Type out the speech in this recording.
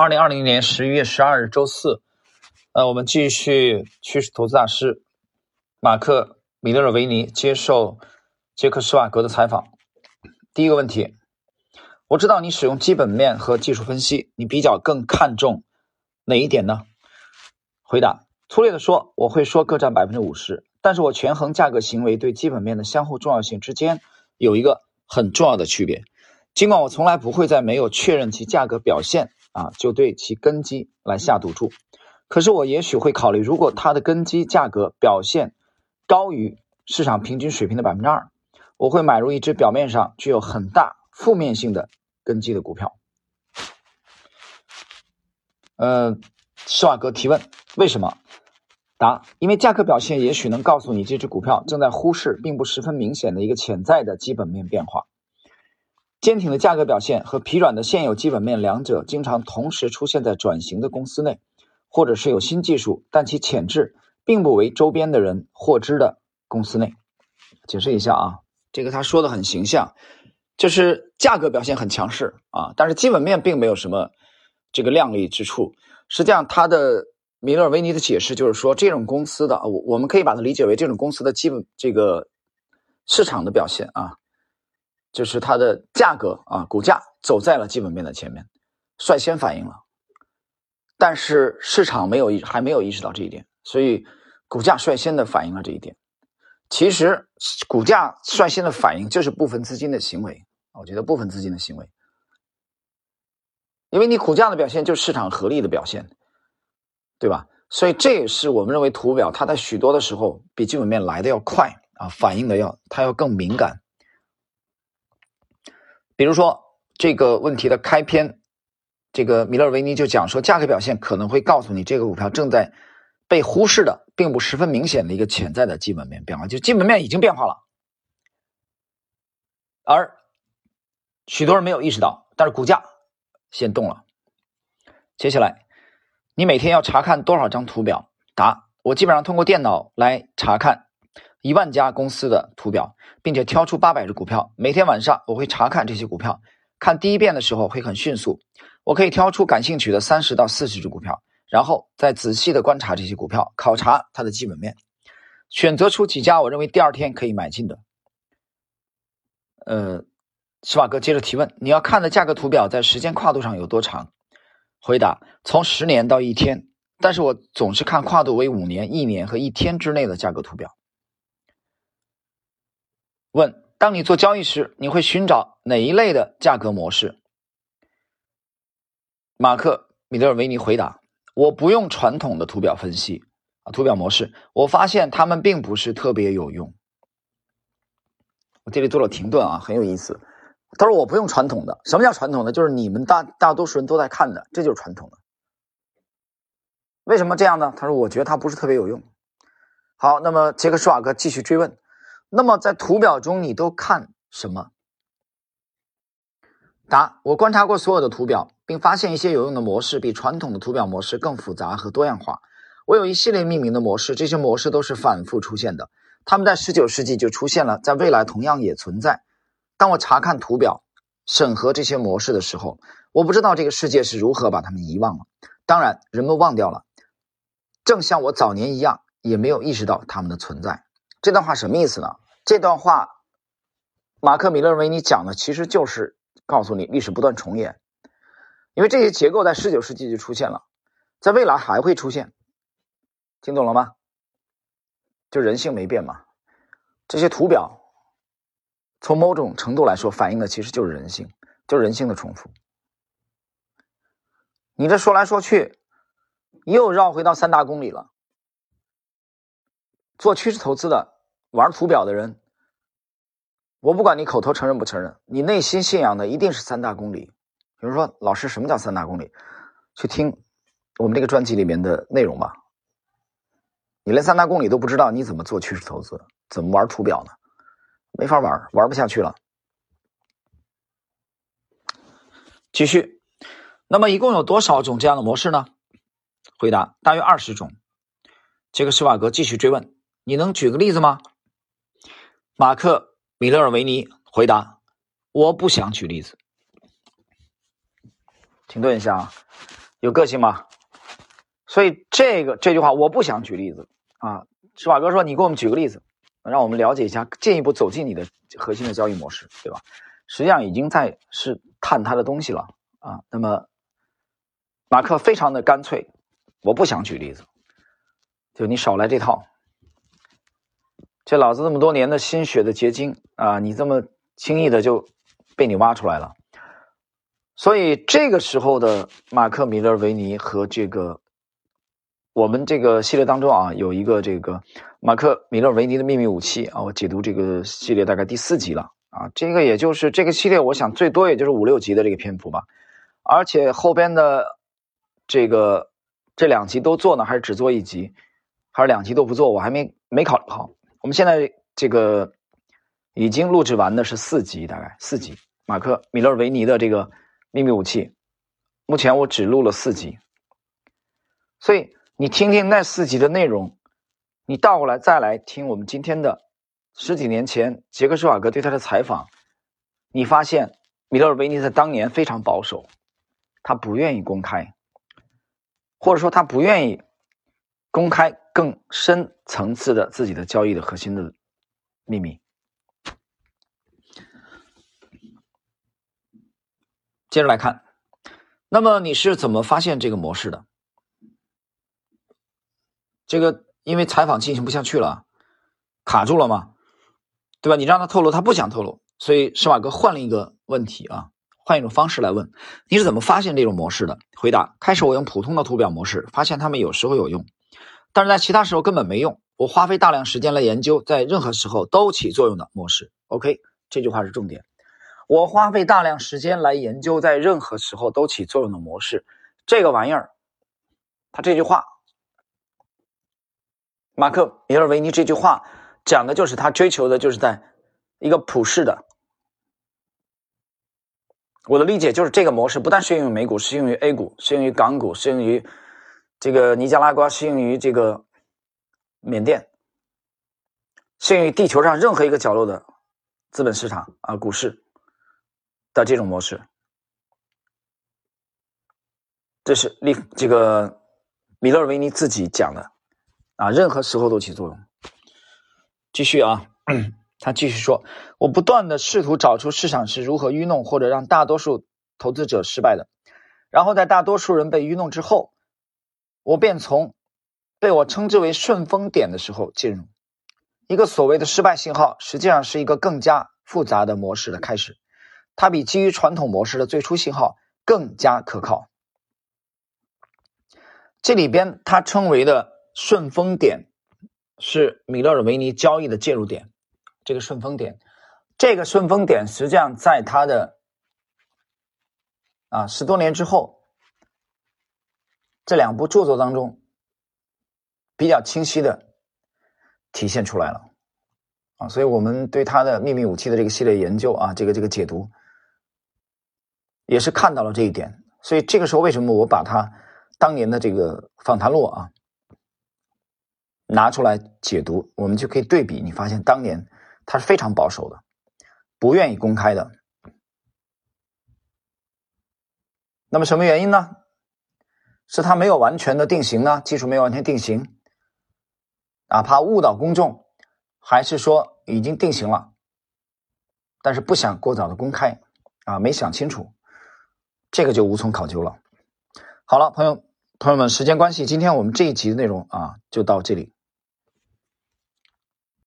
二零二零年十一月十二日周四，呃，我们继续趋势投资大师马克·米勒尔维尼接受杰克·施瓦格的采访。第一个问题，我知道你使用基本面和技术分析，你比较更看重哪一点呢？回答：粗略的说，我会说各占百分之五十，但是我权衡价格行为对基本面的相互重要性之间有一个很重要的区别。尽管我从来不会在没有确认其价格表现啊就对其根基来下赌注，可是我也许会考虑，如果它的根基价格表现高于市场平均水平的百分之二，我会买入一只表面上具有很大负面性的根基的股票。呃，施瓦格提问：为什么？答：因为价格表现也许能告诉你这只股票正在忽视并不十分明显的一个潜在的基本面变化。坚挺的价格表现和疲软的现有基本面，两者经常同时出现在转型的公司内，或者是有新技术，但其潜质并不为周边的人获知的公司内。解释一下啊，这个他说的很形象，就是价格表现很强势啊，但是基本面并没有什么这个亮丽之处。实际上，他的米勒维尼的解释就是说，这种公司的我我们可以把它理解为这种公司的基本这个市场的表现啊。就是它的价格啊，股价走在了基本面的前面，率先反应了，但是市场没有意还没有意识到这一点，所以股价率先的反映了这一点。其实股价率先的反应就是部分资金的行为，我觉得部分资金的行为，因为你股价的表现就是市场合力的表现，对吧？所以这也是我们认为图表它在许多的时候比基本面来的要快啊，反应的要它要更敏感。比如说这个问题的开篇，这个米勒维尼就讲说，价格表现可能会告诉你这个股票正在被忽视的，并不十分明显的一个潜在的基本面变化，就基本面已经变化了，而许多人没有意识到，但是股价先动了。接下来，你每天要查看多少张图表？答：我基本上通过电脑来查看。一万家公司的图表，并且挑出八百只股票。每天晚上我会查看这些股票，看第一遍的时候会很迅速，我可以挑出感兴趣的三十到四十只股票，然后再仔细的观察这些股票，考察它的基本面，选择出几家我认为第二天可以买进的。呃，施瓦哥接着提问：你要看的价格图表在时间跨度上有多长？回答：从十年到一天，但是我总是看跨度为五年、一年和一天之内的价格图表。问：当你做交易时，你会寻找哪一类的价格模式？马克·米德尔维尼回答：我不用传统的图表分析啊，图表模式，我发现他们并不是特别有用。我这里做了停顿啊，很有意思。他说我不用传统的，什么叫传统的？就是你们大大多数人都在看的，这就是传统的。为什么这样呢？他说我觉得它不是特别有用。好，那么杰克·施瓦格继续追问。那么在图表中你都看什么？答：我观察过所有的图表，并发现一些有用的模式比传统的图表模式更复杂和多样化。我有一系列命名的模式，这些模式都是反复出现的。他们在19世纪就出现了，在未来同样也存在。当我查看图表、审核这些模式的时候，我不知道这个世界是如何把它们遗忘了。当然，人们忘掉了，正像我早年一样，也没有意识到它们的存在。这段话什么意思呢？这段话，马克·米勒维尼讲的其实就是告诉你，历史不断重演，因为这些结构在十九世纪就出现了，在未来还会出现，听懂了吗？就人性没变嘛。这些图表，从某种程度来说，反映的其实就是人性，就是人性的重复。你这说来说去，又绕回到三大公理了。做趋势投资的、玩图表的人，我不管你口头承认不承认，你内心信仰的一定是三大公理。比如说，老师，什么叫三大公理？去听我们这个专辑里面的内容吧。你连三大公理都不知道，你怎么做趋势投资？怎么玩图表呢？没法玩，玩不下去了。继续，那么一共有多少种这样的模式呢？回答：大约二十种。杰克·施瓦格继续追问。你能举个例子吗？马克·米勒尔维尼回答：“我不想举例子。”停顿一下啊，有个性吗？所以这个这句话我不想举例子啊。施瓦哥说：“你给我们举个例子，让我们了解一下，进一步走进你的核心的交易模式，对吧？”实际上已经在是探他的东西了啊。那么马克非常的干脆，我不想举例子，就你少来这套。这老子这么多年的心血的结晶啊，你这么轻易的就被你挖出来了。所以这个时候的马克·米勒维尼和这个我们这个系列当中啊，有一个这个马克·米勒维尼的秘密武器啊，我解读这个系列大概第四集了啊，这个也就是这个系列，我想最多也就是五六集的这个篇幅吧，而且后边的这个这两集都做呢，还是只做一集，还是两集都不做，我还没没考虑好。我们现在这个已经录制完的是四集，大概四集马克·米勒维尼的这个。秘密武器，目前我只录了四集，所以你听听那四集的内容，你倒过来再来听我们今天的十几年前杰克施瓦格对他的采访，你发现米勒维尼在当年非常保守，他不愿意公开，或者说他不愿意公开更深层次的自己的交易的核心的秘密。接着来看，那么你是怎么发现这个模式的？这个因为采访进行不下去了，卡住了吗？对吧？你让他透露，他不想透露，所以施瓦格换了一个问题啊，换一种方式来问：你是怎么发现这种模式的？回答：开始我用普通的图表模式，发现他们有时候有用，但是在其他时候根本没用。我花费大量时间来研究，在任何时候都起作用的模式。OK，这句话是重点。我花费大量时间来研究，在任何时候都起作用的模式。这个玩意儿，他这句话，马克·米尔维尼这句话讲的就是他追求的，就是在一个普世的。我的理解就是，这个模式不但适用于美股，适用于 A 股，适用于港股，适用于这个尼加拉瓜，适用于这个缅甸，适用于地球上任何一个角落的资本市场啊，股市。的这种模式，这是利这个米勒维尼自己讲的啊，任何时候都起作用。继续啊，他继续说：“我不断的试图找出市场是如何愚弄或者让大多数投资者失败的，然后在大多数人被愚弄之后，我便从被我称之为顺风点的时候进入一个所谓的失败信号，实际上是一个更加复杂的模式的开始。”它比基于传统模式的最初信号更加可靠。这里边它称为的顺风点是米勒尔维尼交易的介入点。这个顺风点，这个顺风点实际上在他的啊十多年之后这两部著作当中比较清晰的体现出来了啊。所以我们对他的秘密武器的这个系列研究啊，这个这个解读。也是看到了这一点，所以这个时候为什么我把他当年的这个访谈录啊拿出来解读，我们就可以对比，你发现当年他是非常保守的，不愿意公开的。那么什么原因呢？是他没有完全的定型呢？技术没有完全定型，哪怕误导公众，还是说已经定型了，但是不想过早的公开啊？没想清楚。这个就无从考究了。好了，朋友朋友们，时间关系，今天我们这一集的内容啊，就到这里。